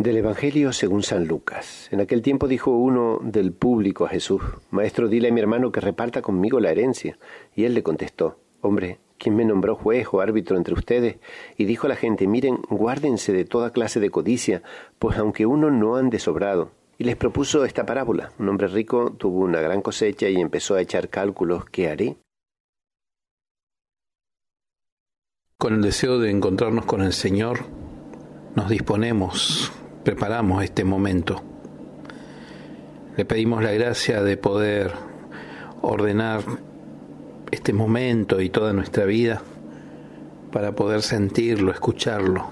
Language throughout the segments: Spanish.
Del Evangelio según San Lucas. En aquel tiempo dijo uno del público a Jesús, Maestro, dile a mi hermano que reparta conmigo la herencia. Y él le contestó, Hombre, ¿quién me nombró juez o árbitro entre ustedes? Y dijo a la gente, Miren, guárdense de toda clase de codicia, pues aunque uno no ande sobrado. Y les propuso esta parábola. Un hombre rico tuvo una gran cosecha y empezó a echar cálculos, ¿qué haré? Con el deseo de encontrarnos con el Señor, nos disponemos preparamos este momento. Le pedimos la gracia de poder ordenar este momento y toda nuestra vida para poder sentirlo, escucharlo,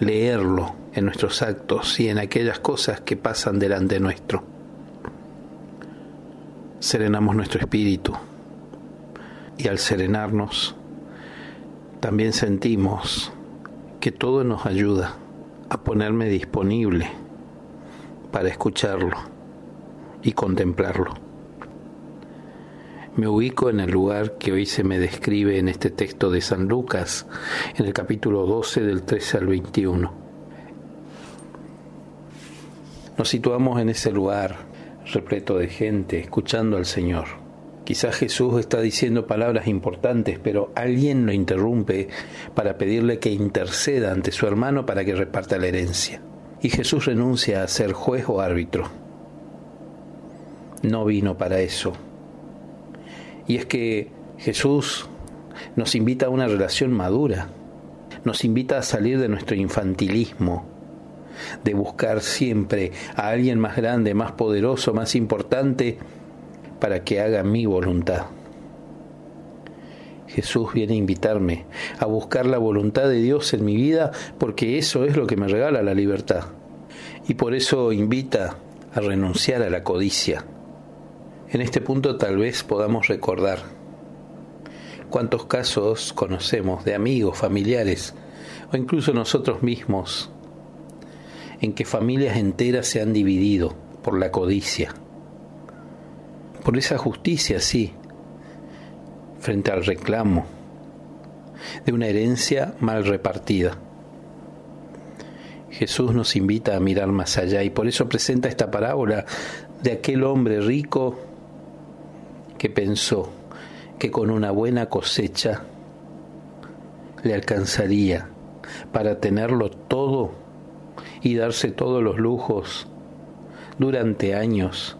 leerlo en nuestros actos y en aquellas cosas que pasan delante nuestro. Serenamos nuestro espíritu y al serenarnos también sentimos que todo nos ayuda a ponerme disponible para escucharlo y contemplarlo. Me ubico en el lugar que hoy se me describe en este texto de San Lucas, en el capítulo 12 del 13 al 21. Nos situamos en ese lugar repleto de gente, escuchando al Señor Quizás Jesús está diciendo palabras importantes, pero alguien lo interrumpe para pedirle que interceda ante su hermano para que reparta la herencia. Y Jesús renuncia a ser juez o árbitro. No vino para eso. Y es que Jesús nos invita a una relación madura, nos invita a salir de nuestro infantilismo, de buscar siempre a alguien más grande, más poderoso, más importante, para que haga mi voluntad. Jesús viene a invitarme a buscar la voluntad de Dios en mi vida porque eso es lo que me regala la libertad. Y por eso invita a renunciar a la codicia. En este punto tal vez podamos recordar cuántos casos conocemos de amigos, familiares o incluso nosotros mismos en que familias enteras se han dividido por la codicia por esa justicia, sí, frente al reclamo de una herencia mal repartida. Jesús nos invita a mirar más allá y por eso presenta esta parábola de aquel hombre rico que pensó que con una buena cosecha le alcanzaría para tenerlo todo y darse todos los lujos durante años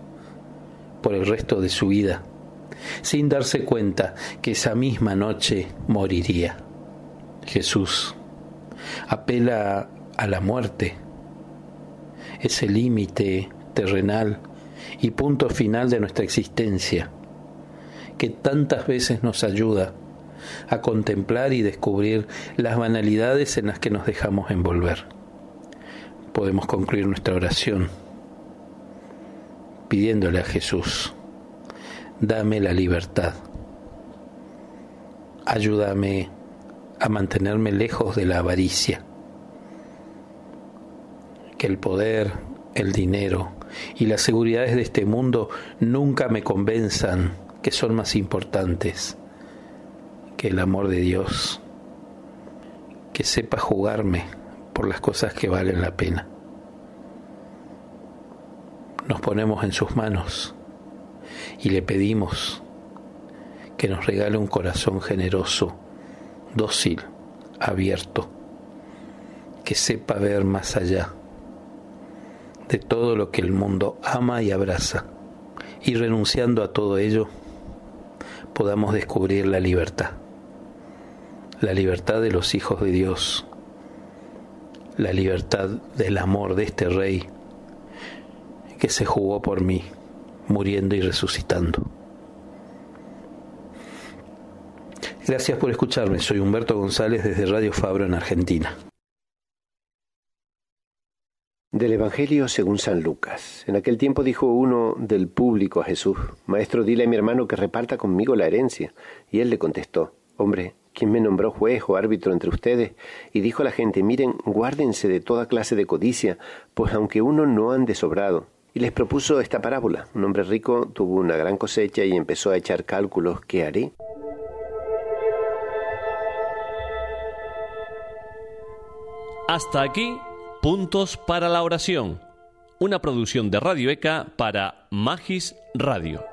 por el resto de su vida, sin darse cuenta que esa misma noche moriría. Jesús apela a la muerte, ese límite terrenal y punto final de nuestra existencia, que tantas veces nos ayuda a contemplar y descubrir las banalidades en las que nos dejamos envolver. Podemos concluir nuestra oración pidiéndole a Jesús, dame la libertad, ayúdame a mantenerme lejos de la avaricia, que el poder, el dinero y las seguridades de este mundo nunca me convenzan que son más importantes que el amor de Dios, que sepa jugarme por las cosas que valen la pena nos ponemos en sus manos y le pedimos que nos regale un corazón generoso, dócil, abierto, que sepa ver más allá de todo lo que el mundo ama y abraza, y renunciando a todo ello, podamos descubrir la libertad, la libertad de los hijos de Dios, la libertad del amor de este Rey que se jugó por mí, muriendo y resucitando. Gracias por escucharme, soy Humberto González desde Radio Fabro en Argentina. Del Evangelio según San Lucas. En aquel tiempo dijo uno del público a Jesús, Maestro, dile a mi hermano que reparta conmigo la herencia. Y él le contestó, Hombre, ¿quién me nombró juez o árbitro entre ustedes? Y dijo a la gente, Miren, guárdense de toda clase de codicia, pues aunque uno no ande sobrado. Y les propuso esta parábola. Un hombre rico tuvo una gran cosecha y empezó a echar cálculos, ¿qué haré? Hasta aquí Puntos para la oración, una producción de Radio ECA para Magis Radio.